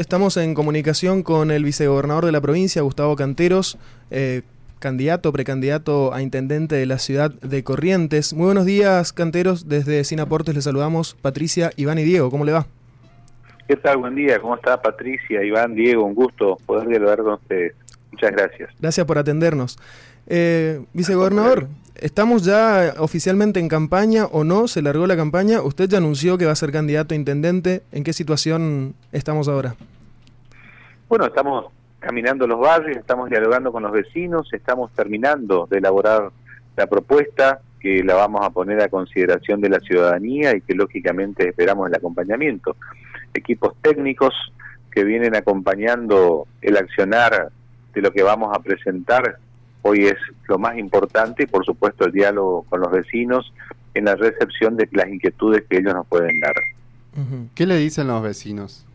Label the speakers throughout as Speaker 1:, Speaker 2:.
Speaker 1: Estamos en comunicación con el vicegobernador de la provincia, Gustavo Canteros, eh, candidato, precandidato a intendente de la ciudad de Corrientes. Muy buenos días, Canteros. Desde Sinaportes les saludamos Patricia, Iván y Diego. ¿Cómo le va?
Speaker 2: ¿Qué tal? Buen día. ¿Cómo está Patricia, Iván, Diego? Un gusto poder dialogar con ustedes. Muchas gracias.
Speaker 1: Gracias por atendernos. Eh, vicegobernador, ¿estamos ya oficialmente en campaña o no? ¿Se largó la campaña? Usted ya anunció que va a ser candidato a intendente. ¿En qué situación estamos ahora?
Speaker 2: Bueno, estamos caminando los barrios, estamos dialogando con los vecinos, estamos terminando de elaborar la propuesta que la vamos a poner a consideración de la ciudadanía y que lógicamente esperamos el acompañamiento. Equipos técnicos que vienen acompañando el accionar de lo que vamos a presentar hoy es lo más importante y por supuesto el diálogo con los vecinos en la recepción de las inquietudes que ellos nos pueden dar.
Speaker 1: ¿Qué le dicen los vecinos?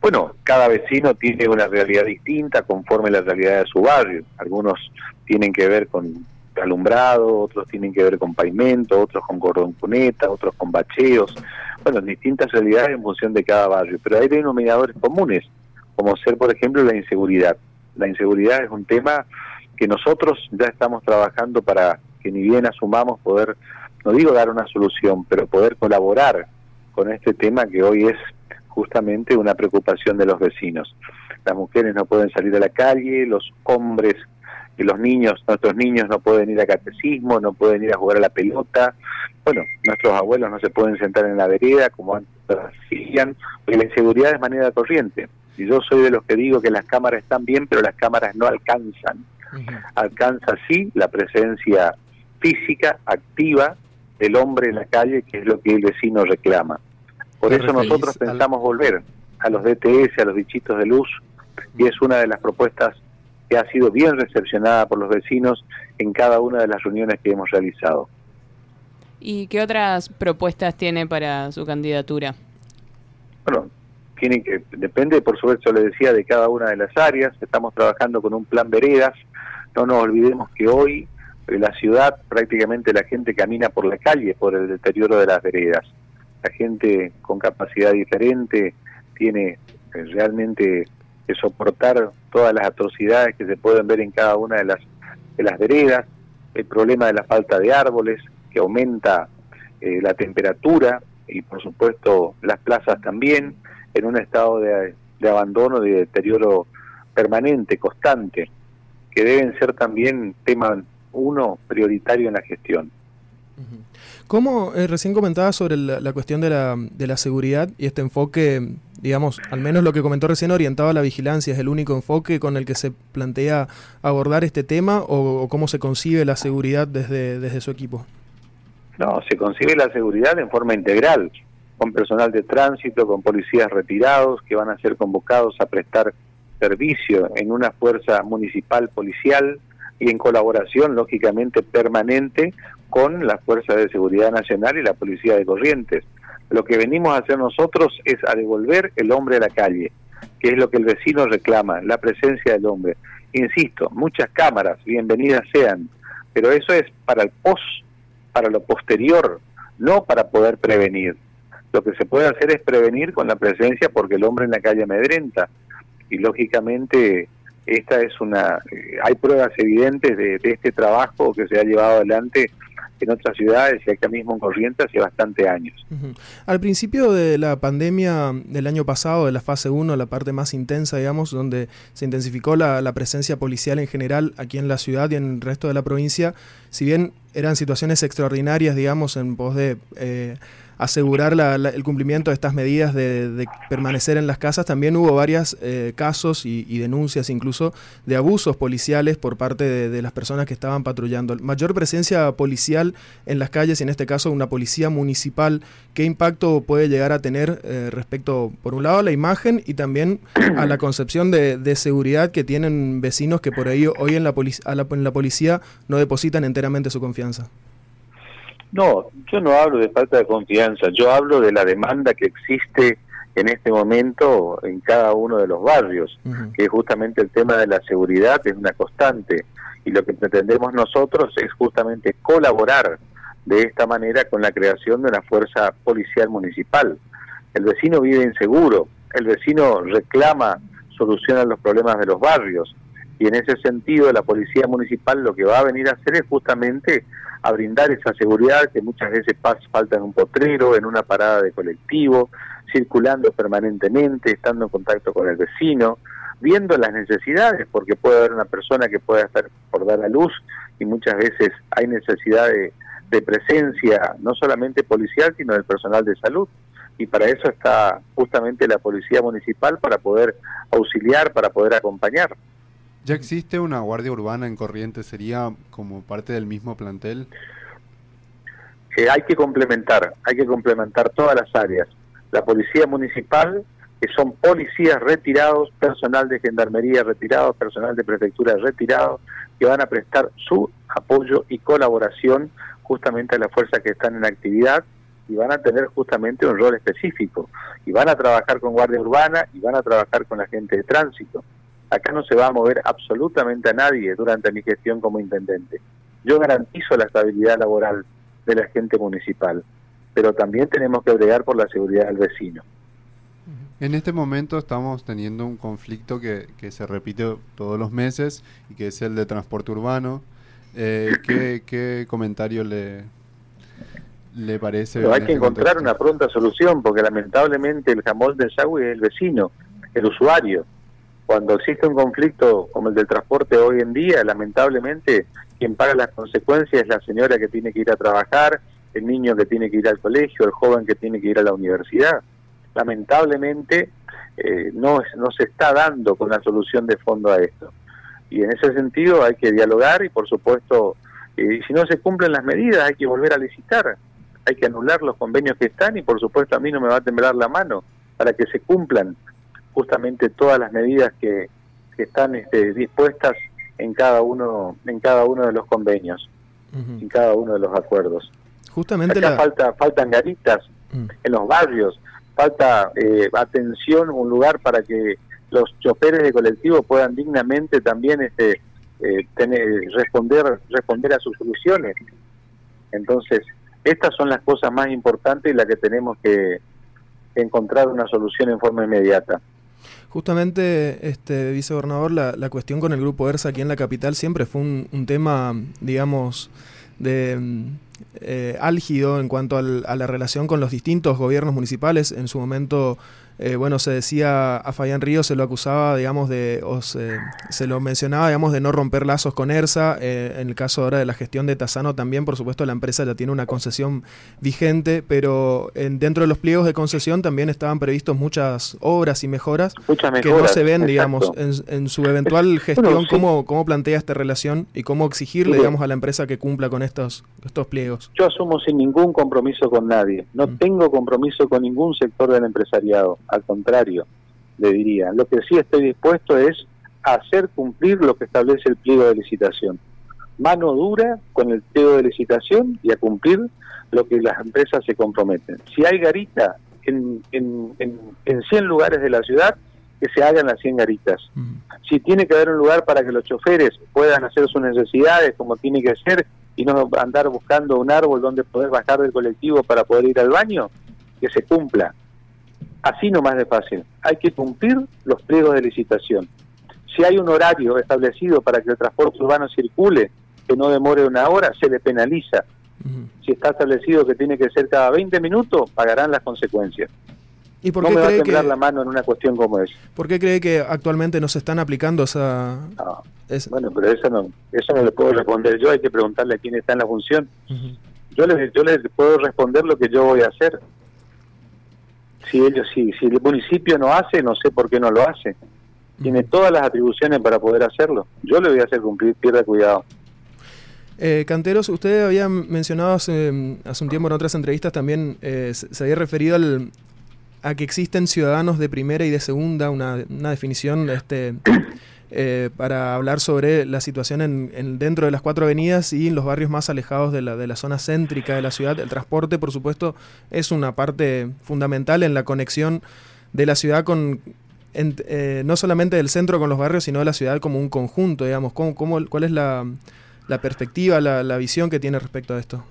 Speaker 2: Bueno, cada vecino tiene una realidad distinta conforme la realidad de su barrio. Algunos tienen que ver con alumbrado, otros tienen que ver con pavimento, otros con cordón cuneta, otros con bacheos. Bueno, distintas realidades en función de cada barrio, pero hay denominadores comunes, como ser, por ejemplo, la inseguridad. La inseguridad es un tema que nosotros ya estamos trabajando para que ni bien asumamos poder, no digo dar una solución, pero poder colaborar con este tema que hoy es justamente una preocupación de los vecinos. Las mujeres no pueden salir a la calle, los hombres y los niños, nuestros niños no pueden ir a catecismo, no pueden ir a jugar a la pelota. Bueno, nuestros abuelos no se pueden sentar en la vereda como antes hacían, porque la inseguridad es manera corriente. Y yo soy de los que digo que las cámaras están bien, pero las cámaras no alcanzan. Alcanza sí la presencia física, activa del hombre en la calle, que es lo que el vecino reclama. Por eso nosotros pensamos volver a los DTS, a los bichitos de luz, y es una de las propuestas que ha sido bien recepcionada por los vecinos en cada una de las reuniones que hemos realizado.
Speaker 3: ¿Y qué otras propuestas tiene para su candidatura?
Speaker 2: Bueno, tiene que depende, por supuesto, le decía, de cada una de las áreas. Estamos trabajando con un plan veredas. No nos olvidemos que hoy en la ciudad prácticamente la gente camina por la calle por el deterioro de las veredas la gente con capacidad diferente tiene eh, realmente que soportar todas las atrocidades que se pueden ver en cada una de las, de las veredas, el problema de la falta de árboles que aumenta eh, la temperatura y por supuesto las plazas también en un estado de, de abandono, de deterioro permanente, constante, que deben ser también tema uno prioritario en la gestión.
Speaker 1: ¿Cómo eh, recién comentaba sobre la, cuestión de la, de la, seguridad y este enfoque, digamos, al menos lo que comentó recién orientado a la vigilancia, es el único enfoque con el que se plantea abordar este tema o, cómo se concibe la seguridad desde, desde su equipo?
Speaker 2: No, se concibe la seguridad en forma integral, con personal de tránsito, con policías retirados que van a ser convocados a prestar servicio en una fuerza municipal policial y en colaboración, lógicamente, permanente con las Fuerzas de Seguridad Nacional y la Policía de Corrientes. Lo que venimos a hacer nosotros es a devolver el hombre a la calle, que es lo que el vecino reclama, la presencia del hombre. Insisto, muchas cámaras, bienvenidas sean, pero eso es para el post, para lo posterior, no para poder prevenir. Lo que se puede hacer es prevenir con la presencia porque el hombre en la calle amedrenta. Y lógicamente esta es una, eh, hay pruebas evidentes de, de, este trabajo que se ha llevado adelante en otras ciudades y acá mismo en Corrientes hace bastante años.
Speaker 1: Al principio de la pandemia del año pasado, de la fase 1, la parte más intensa, digamos, donde se intensificó la, la presencia policial en general aquí en la ciudad y en el resto de la provincia, si bien eran situaciones extraordinarias, digamos, en pos de... Eh, asegurar el cumplimiento de estas medidas de, permanecer en las casas, también hubo varios eh, casos y, denuncias incluso de abusos policiales por parte de, las personas que estaban patrullando. Mayor presencia policial en las calles y en este caso una policía municipal, ¿qué impacto puede llegar a tener eh, respecto, por un lado, a la imagen y también a la concepción de, seguridad que tienen vecinos que por ello hoy en la, en la policía no depositan enteramente su confianza?
Speaker 2: No, yo no hablo de falta de confianza, yo hablo de la demanda que existe en este momento en cada uno de los barrios, que justamente el tema de la seguridad es una constante y lo que pretendemos nosotros es justamente colaborar de esta manera con la creación de una fuerza policial municipal. El vecino vive inseguro, el vecino reclama solución a los problemas de los barrios. Y en ese sentido, la policía municipal lo que va a venir a hacer es justamente a brindar esa seguridad que muchas veces falta en un potrero, en una parada de colectivo, circulando permanentemente, estando en contacto con el vecino, viendo las necesidades, porque puede haber una persona que pueda estar por dar a luz y muchas veces hay necesidad de, de presencia, no solamente policial, sino del personal de salud. Y para eso está justamente la policía municipal, para poder auxiliar, para poder acompañar.
Speaker 4: ¿Ya existe una guardia urbana en Corrientes? ¿Sería como parte del mismo plantel?
Speaker 2: Eh, hay que complementar, hay que complementar todas las áreas. La policía municipal, que son policías retirados, personal de gendarmería retirado, personal de prefectura retirado, que van a prestar su apoyo y colaboración justamente a las fuerzas que están en actividad y van a tener justamente un rol específico. Y van a trabajar con guardia urbana y van a trabajar con la gente de tránsito. Acá no se va a mover absolutamente a nadie durante mi gestión como intendente. Yo garantizo la estabilidad laboral de la gente municipal, pero también tenemos que bregar por la seguridad del vecino.
Speaker 4: En este momento estamos teniendo un conflicto que, que se repite todos los meses y que es el de transporte urbano. Eh, ¿qué, ¿qué, comentario le, le parece?
Speaker 2: hay que este encontrar una pronta solución porque lamentablemente el jamón del Sagüe es el vecino, el usuario cuando existe un conflicto como el del transporte hoy en día, lamentablemente quien paga las consecuencias es la señora que tiene que ir a trabajar, el niño que tiene que ir al colegio, el joven que tiene que ir a la universidad. Lamentablemente eh, no, no se está dando con la solución de fondo a esto. Y en ese sentido hay que dialogar y por supuesto, eh, si no se cumplen las medidas hay que volver a licitar, hay que anular los convenios que están y por supuesto a mí no me va a temblar la mano para que se cumplan justamente todas las medidas que, están este, dispuestas en cada uno en cada uno de los convenios, en cada uno de los acuerdos. Justamente la... falta faltan garitas mm. en los barrios, falta eh, atención, un lugar para que los choferes de colectivo puedan dignamente también este eh, tener, responder responder a sus soluciones. Entonces, estas son las cosas más importantes y las que tenemos que encontrar una solución en forma inmediata.
Speaker 1: Justamente, este vicegobernador, la, la cuestión con el grupo ERSA aquí en la capital siempre fue un, un tema, digamos, de eh, álgido en cuanto al, a la relación con los distintos gobiernos municipales. En su momento eh, bueno, se decía a Fabián Ríos, se lo acusaba, digamos, de, o se, lo mencionaba, digamos, de no romper lazos con ERSA. Eh, en el caso ahora de la gestión de Tazano también, por supuesto, la empresa ya tiene una concesión vigente, pero en, dentro de los pliegos de concesión también estaban previstos muchas obras y mejoras, que no se ven, digamos, en, su eventual gestión. ¿cómo, ¿Cómo plantea esta relación y cómo exigirle, digamos, a la empresa que cumpla con estos, estos pliegos?
Speaker 2: Yo asumo sin ningún compromiso con nadie. No mm. tengo compromiso con ningún sector del empresariado al contrario, le diría. Lo que sí estoy dispuesto es a hacer cumplir lo que establece el pliego de licitación. Mano dura con el pliego de licitación y a cumplir lo que las empresas se comprometen. Si hay garita en, en, en, 100 lugares de la ciudad, que se hagan las 100 garitas. Si tiene que haber un lugar para que los choferes puedan hacer sus necesidades como tiene que ser y no andar buscando un árbol donde poder bajar del colectivo para poder ir al baño, que se cumpla. Así no más de fácil. Hay que cumplir los pliegos de licitación. Si hay un horario establecido para que el transporte urbano circule, que no demore una hora, se le penaliza. Si está establecido que tiene que ser cada 20 minutos, pagarán las consecuencias. ¿Y por qué no me va a temblar la mano en una cuestión como esa.
Speaker 1: ¿Por qué cree que actualmente no se están aplicando esa...?
Speaker 2: Bueno, pero eso no, eso no le puedo responder yo, hay que preguntarle a quién está en la función. Yo les, yo les puedo responder lo que yo voy a hacer si ellos si, si el municipio no hace, no sé por qué no lo hace. Tiene todas las atribuciones para poder hacerlo. Yo le voy a hacer cumplir, pierda cuidado.
Speaker 1: Eh, Canteros, usted había mencionado hace, hace, un tiempo en otras entrevistas también, eh, se, había referido al, a que existen ciudadanos de primera y de segunda, una, una definición este, eh, para hablar sobre la situación en, dentro de las cuatro avenidas y en los barrios más alejados de la, de la zona céntrica de la ciudad. El transporte, por supuesto, es una parte fundamental en la conexión de la ciudad con, eh, no solamente del centro con los barrios, sino de la ciudad como un conjunto, digamos. ¿Cómo, cómo, ¿Cuál es la, la perspectiva, la, visión que tiene respecto a esto?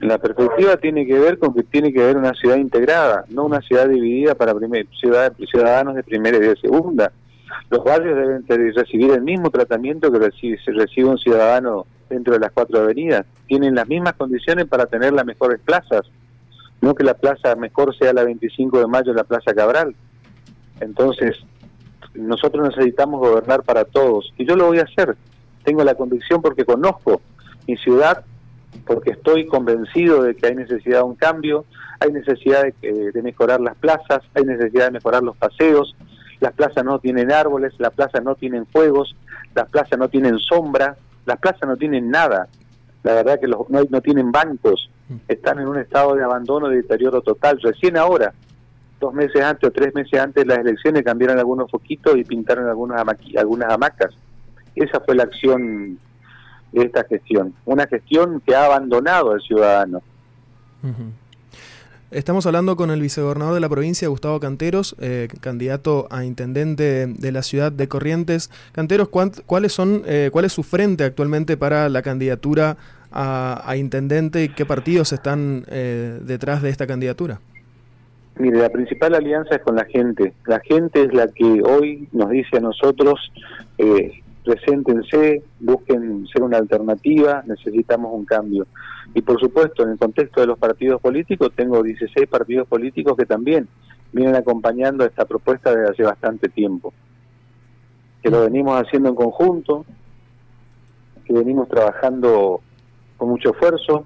Speaker 2: La perspectiva tiene que ver con que tiene que haber una ciudad integrada, no una ciudad dividida para primer, ciudadanos de primera y de segunda. Los barrios deben recibir el mismo tratamiento que recibe, recibe un ciudadano dentro de las cuatro avenidas. Tienen las mismas condiciones para tener las mejores plazas, no que la plaza mejor sea la 25 de mayo, la Plaza Cabral. Entonces, nosotros necesitamos gobernar para todos y yo lo voy a hacer. Tengo la convicción porque conozco mi ciudad, porque estoy convencido de que hay necesidad de un cambio, hay necesidad de, mejorar las plazas, hay necesidad de mejorar los paseos, las plazas no tienen árboles, las plazas no tienen fuegos, las plazas no tienen sombra, las plazas no tienen nada. La verdad que los, no, tienen bancos, están en un estado de abandono, de deterioro total. Recién ahora dos meses antes o tres meses antes de las elecciones cambiaron algunos foquitos y pintaron algunas, algunas hamacas. Esa fue la acción de esta gestión, una gestión que ha abandonado al ciudadano.
Speaker 1: Estamos hablando con el vicegobernador de la provincia, Gustavo Canteros, eh, candidato a intendente de la ciudad de Corrientes. Canteros, ¿cuáles son, eh, ¿cuál es su frente actualmente para la candidatura a, intendente y qué partidos están eh, detrás de esta candidatura?
Speaker 2: Mire, la principal alianza es con la gente. La gente es la que hoy nos dice a nosotros, eh, preséntense, busquen ser una alternativa, necesitamos un cambio. Y por supuesto, en el contexto de los partidos políticos, tengo 16 partidos políticos que también vienen acompañando esta propuesta desde hace bastante tiempo. Que lo venimos haciendo en conjunto, que venimos trabajando con mucho esfuerzo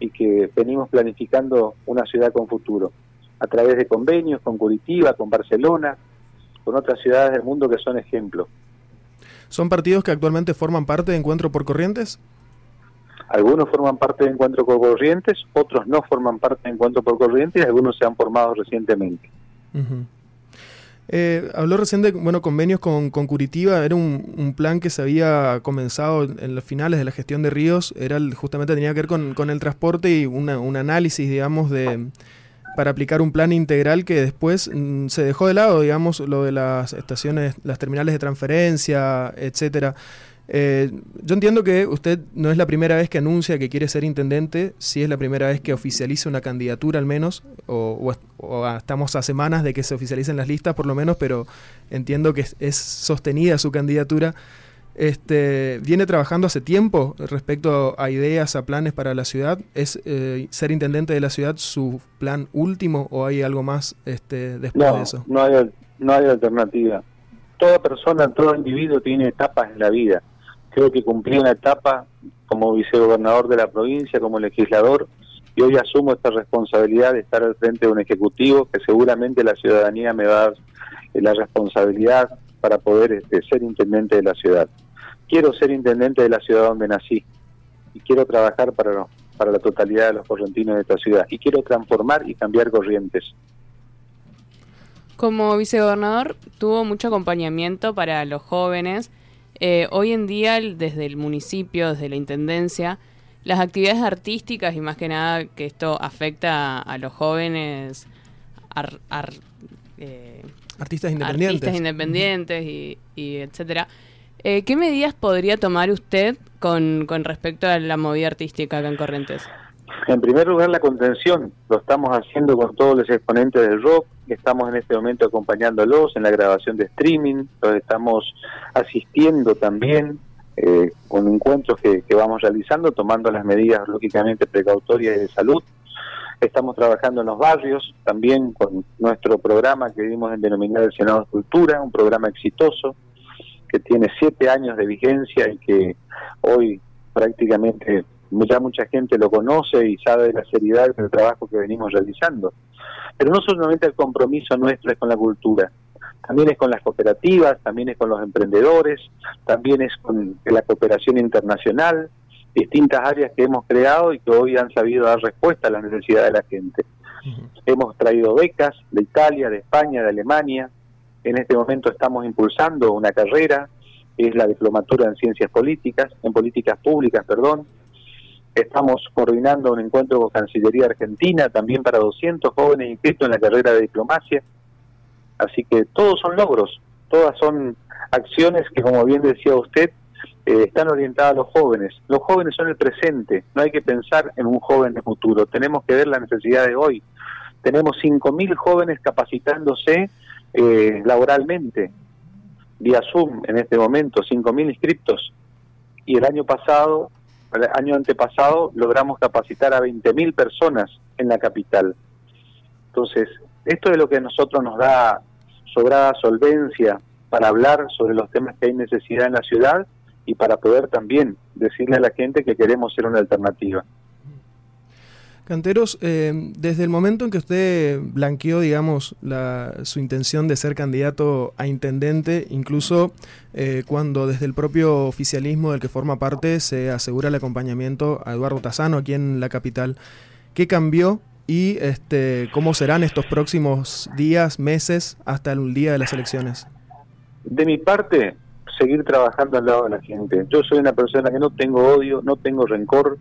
Speaker 2: y que venimos planificando una ciudad con futuro a través de convenios con Curitiba, con Barcelona, con otras ciudades del mundo que son ejemplos.
Speaker 1: ¿Son partidos que actualmente forman parte de Encuentro por Corrientes?
Speaker 2: Algunos forman parte de Encuentro por Corrientes, otros no forman parte de Encuentro por Corrientes y algunos se han formado recientemente.
Speaker 1: Eh, habló recién de bueno, convenios con, Curitiba, era un, plan que se había comenzado en los finales de la gestión de ríos, era justamente tenía que ver con, con el transporte y un análisis, digamos, de, para aplicar un plan integral que después mm, se dejó de lado, digamos, lo de las estaciones, las terminales de transferencia, etcétera. Eh, yo entiendo que usted no es la primera vez que anuncia que quiere ser intendente, sí es la primera vez que oficializa una candidatura al menos, o, estamos a semanas de que se oficialicen las listas por lo menos, pero entiendo que es sostenida su candidatura este, viene trabajando hace tiempo respecto a ideas, a planes para la ciudad. ¿Es eh, ser intendente de la ciudad su plan último o hay algo más este, después de eso?
Speaker 2: No hay, no hay alternativa. Toda persona, todo individuo tiene etapas en la vida. Creo que cumplí una etapa como vicegobernador de la provincia, como legislador, y hoy asumo esta responsabilidad de estar al frente de un ejecutivo que seguramente la ciudadanía me va a dar la responsabilidad para poder este, ser intendente de la ciudad. Quiero ser intendente de la ciudad donde nací y quiero trabajar para, para la totalidad de los correntinos de esta ciudad y quiero transformar y cambiar corrientes.
Speaker 3: Como vicegobernador tuvo mucho acompañamiento para los jóvenes. Eh, hoy en día, desde el municipio, desde la intendencia, las actividades artísticas y más que nada que esto afecta a, los jóvenes
Speaker 1: eh, Artistas independientes.
Speaker 3: Artistas independientes y, etcétera. Eh, ¿Qué medidas podría tomar usted con, con respecto a la movida artística acá en Corrientes?
Speaker 2: En primer lugar, la contención. Lo estamos haciendo con todos los exponentes del rock. Estamos en este momento acompañándolos en la grabación de streaming. Los estamos asistiendo también eh, con encuentros que, que, vamos realizando, tomando las medidas, lógicamente, precautorias de salud. Estamos trabajando en los barrios, también con nuestro programa que dimos en denominar el Senado de Cultura, un programa exitoso que tiene siete años de vigencia y que hoy prácticamente ya mucha gente lo conoce y sabe de la seriedad del trabajo que venimos realizando. Pero no solamente el compromiso nuestro es con la cultura, también es con las cooperativas, también es con los emprendedores, también es con la cooperación internacional, distintas áreas que hemos creado y que hoy han sabido dar respuesta a las necesidades de la gente. Hemos traído becas de Italia, de España, de Alemania. En este momento estamos impulsando una carrera, que es la diplomatura en ciencias políticas, en políticas públicas, perdón. Estamos coordinando un encuentro con Cancillería Argentina, también para 200 jóvenes inscritos en la carrera de diplomacia. Así que todos son logros, todas son acciones que, como bien decía usted, eh, están orientadas a los jóvenes. Los jóvenes son el presente, no hay que pensar en un joven de futuro, tenemos que ver la necesidad de hoy. Tenemos 5.000 jóvenes capacitándose eh, laboralmente, vía Zoom en este momento, 5.000 inscriptos. Y el año pasado, el año antepasado, logramos capacitar a 20.000 personas en la capital. Entonces, esto es lo que a nosotros nos da sobrada solvencia para hablar sobre los temas que hay necesidad en la ciudad y para poder también decirle a la gente que queremos ser una alternativa.
Speaker 1: Canteros, eh, desde el momento en que usted blanqueó, digamos, su intención de ser candidato a intendente, incluso eh, cuando desde el propio oficialismo del que forma parte se asegura el acompañamiento a Eduardo Tazano aquí en la capital, ¿qué cambió y este, cómo serán estos próximos días, meses, hasta el día de las elecciones?
Speaker 2: De mi parte, seguir trabajando al lado de la gente. Yo soy una persona que no tengo odio, no tengo rencor,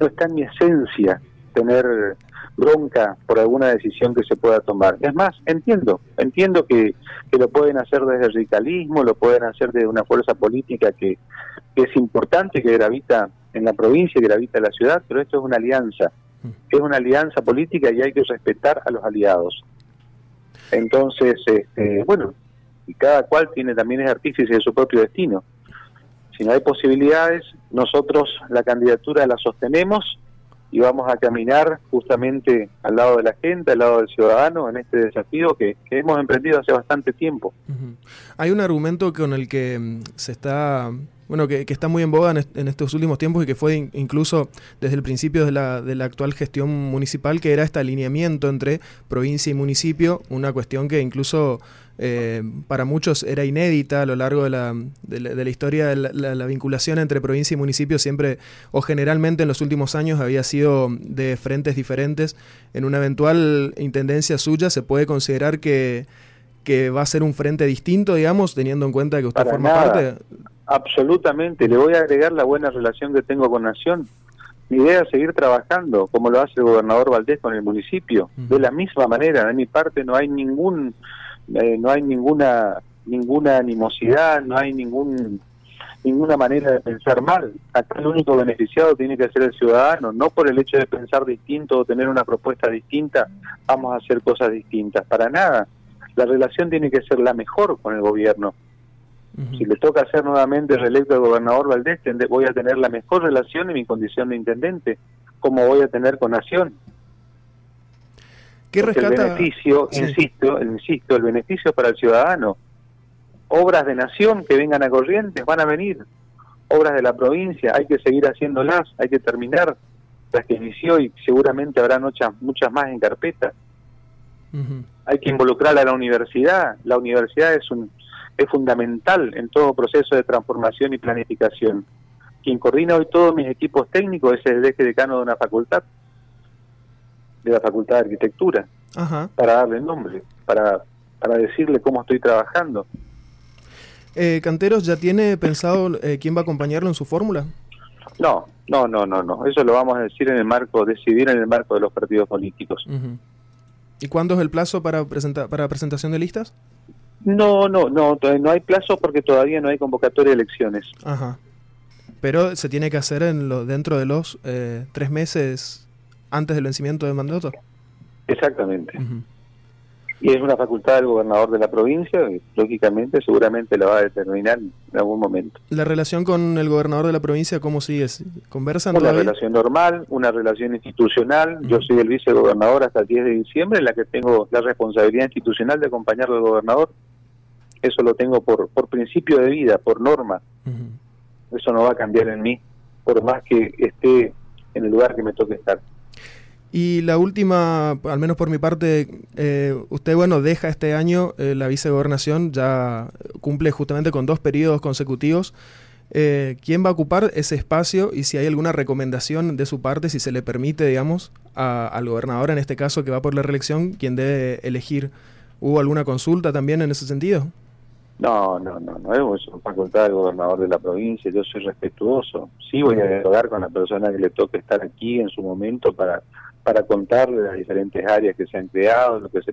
Speaker 2: no está en mi esencia tener bronca por alguna decisión que se pueda tomar. Es más, entiendo, entiendo que, que lo pueden hacer desde el radicalismo, lo pueden hacer desde una fuerza política que, que es importante, que gravita en la provincia, que gravita en la ciudad, pero esto es una alianza, es una alianza política y hay que respetar a los aliados. Entonces, este, bueno, y cada cual tiene también es artífice de su propio destino. Si no hay posibilidades, nosotros la candidatura la sostenemos y vamos a caminar justamente al lado de la gente, al lado del ciudadano, en este desafío que, hemos emprendido hace bastante tiempo.
Speaker 1: Hay un argumento con el que mm, se está bueno, que, está muy en boga en, estos últimos tiempos y que fue incluso desde el principio de la, de la actual gestión municipal, que era este alineamiento entre provincia y municipio, una cuestión que incluso eh, para muchos era inédita a lo largo de la, de la, historia, la, la, vinculación entre provincia y municipio siempre o generalmente en los últimos años había sido de frentes diferentes. En una eventual intendencia suya se puede considerar que, que va a ser un frente distinto, digamos, teniendo en cuenta que usted forma parte.
Speaker 2: Absolutamente, le voy a agregar la buena relación que tengo con Nación. Mi idea es seguir trabajando, como lo hace el gobernador Valdés con el municipio, de la misma manera. De mi parte no hay ningún, eh, no hay ninguna, ninguna animosidad, no hay ningún, ninguna manera de pensar mal. Acá el único beneficiado tiene que ser el ciudadano, no por el hecho de pensar distinto o tener una propuesta distinta, vamos a hacer cosas distintas. Para nada. La relación tiene que ser la mejor con el gobierno si le toca hacer nuevamente reelecto al gobernador Valdés, voy a tener la mejor relación en mi condición de intendente, como voy a tener con Nación.
Speaker 1: ¿Qué rescata?
Speaker 2: El beneficio, insisto, insisto, el beneficio para el ciudadano. Obras de Nación que vengan a Corrientes van a venir. Obras de la provincia, hay que seguir haciéndolas, hay que terminar las que inició y seguramente habrá muchas, muchas más en carpeta. Hay que involucrar a la universidad. La universidad es un es fundamental en todo proceso de transformación y planificación. Quien coordina hoy todos mis equipos técnicos es el eje decano de una facultad, de la Facultad de Arquitectura, para darle nombre, para, para decirle cómo estoy trabajando.
Speaker 1: Eh, Canteros, ¿ya tiene pensado eh, quién va a acompañarlo en su fórmula?
Speaker 2: No, no, no, no, no. Eso lo vamos a decir en el marco, decidir en el marco de los partidos políticos.
Speaker 1: ¿Y cuándo es el plazo para, presentar, para presentación de listas?
Speaker 2: No, no, no, no hay plazo porque todavía no hay convocatoria de elecciones.
Speaker 1: Ajá. Pero se tiene que hacer en lo, dentro de los eh, tres meses antes del vencimiento del mandato.
Speaker 2: Exactamente. Y es una facultad del gobernador de la provincia, y, lógicamente, seguramente la va a determinar en algún momento.
Speaker 1: ¿La relación con el gobernador de la provincia cómo sigue? ¿Conversan
Speaker 2: Una relación normal, una relación institucional. Yo soy el vicegobernador hasta el 10 de diciembre, en la que tengo la responsabilidad institucional de acompañar al gobernador eso lo tengo por, por principio de vida, por norma. Eso no va a cambiar en mí, por más que esté en el lugar que me toque estar.
Speaker 1: Y la última, al menos por mi parte, eh, usted, bueno, deja este año eh, la vicegobernación, ya cumple justamente con dos periodos consecutivos. Eh, ¿Quién va a ocupar ese espacio y si hay alguna recomendación de su parte, si se le permite, digamos, al gobernador, en este caso, que va por la reelección, quien debe elegir? ¿Hubo alguna consulta también en ese sentido?
Speaker 2: No, no, no, no es facultad del gobernador de la provincia, yo soy respetuoso. Sí voy a dialogar con la persona que le toque estar aquí en su momento para para contarle las diferentes áreas que se han creado, lo que se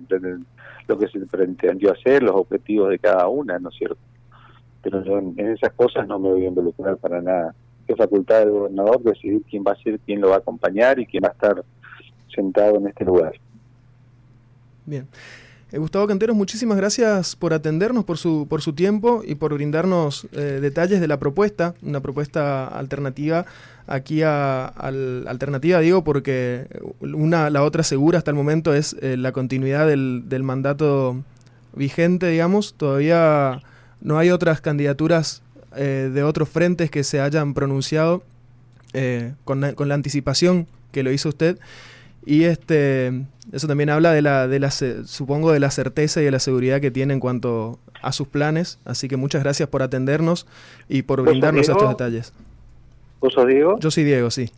Speaker 2: lo que se pretendió hacer, los objetivos de cada una, ¿no es cierto? pero yo en, esas cosas no me voy a involucrar para nada. Es facultad del gobernador decidir quién va a ser, quién lo va a acompañar y quién va a estar sentado en este lugar.
Speaker 1: Bien. Eh, Gustavo Canteros, muchísimas gracias por atendernos, por su, por su tiempo y por brindarnos eh, detalles de la propuesta, una propuesta alternativa aquí a, alternativa digo porque una la otra segura hasta el momento es eh, la continuidad del, del, mandato vigente digamos. Todavía no hay otras candidaturas de otros frentes que se hayan pronunciado con, con la anticipación que lo hizo usted y este, eso también habla de la, de la, supongo, de la certeza y de la seguridad que tiene en cuanto a sus planes. Así que muchas gracias por atendernos y por brindarnos estos detalles.
Speaker 2: ¿Vos sos Diego?
Speaker 1: Yo soy Diego, sí.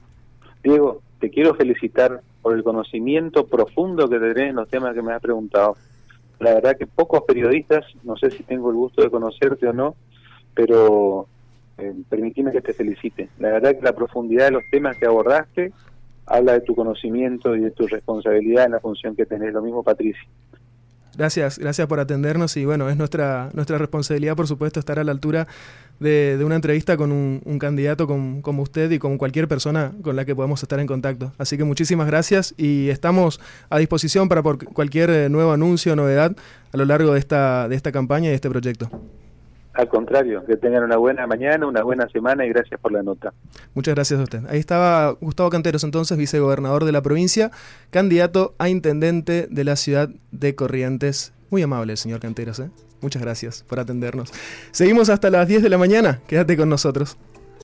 Speaker 2: Diego, te quiero felicitar por el conocimiento profundo que tenés en los temas que me has preguntado. La verdad que pocos periodistas, no sé si tengo el gusto de conocerte o no, pero eh, permitime que te felicite. La verdad que la profundidad de los temas que abordaste habla de tu conocimiento y de tu responsabilidad en la función que tenés. Lo mismo, Patricia.
Speaker 1: Gracias, gracias por atendernos y bueno, es nuestra, nuestra responsabilidad, por supuesto, estar a la altura de, una entrevista con un, candidato como usted y con cualquier persona con la que podamos estar en contacto. Así que muchísimas gracias y estamos a disposición para por cualquier eh, nuevo anuncio o novedad a lo largo de esta, de esta campaña y este proyecto.
Speaker 2: Al contrario, que tengan una buena mañana, una buena semana y gracias por la nota.
Speaker 1: Muchas gracias a usted. Ahí estaba Gustavo Canteros, entonces vicegobernador de la provincia, candidato a intendente de la ciudad de Corrientes. Muy amable el señor Canteros, ¿eh? Muchas gracias por atendernos. Seguimos hasta las 10 de la mañana. Quédate con nosotros.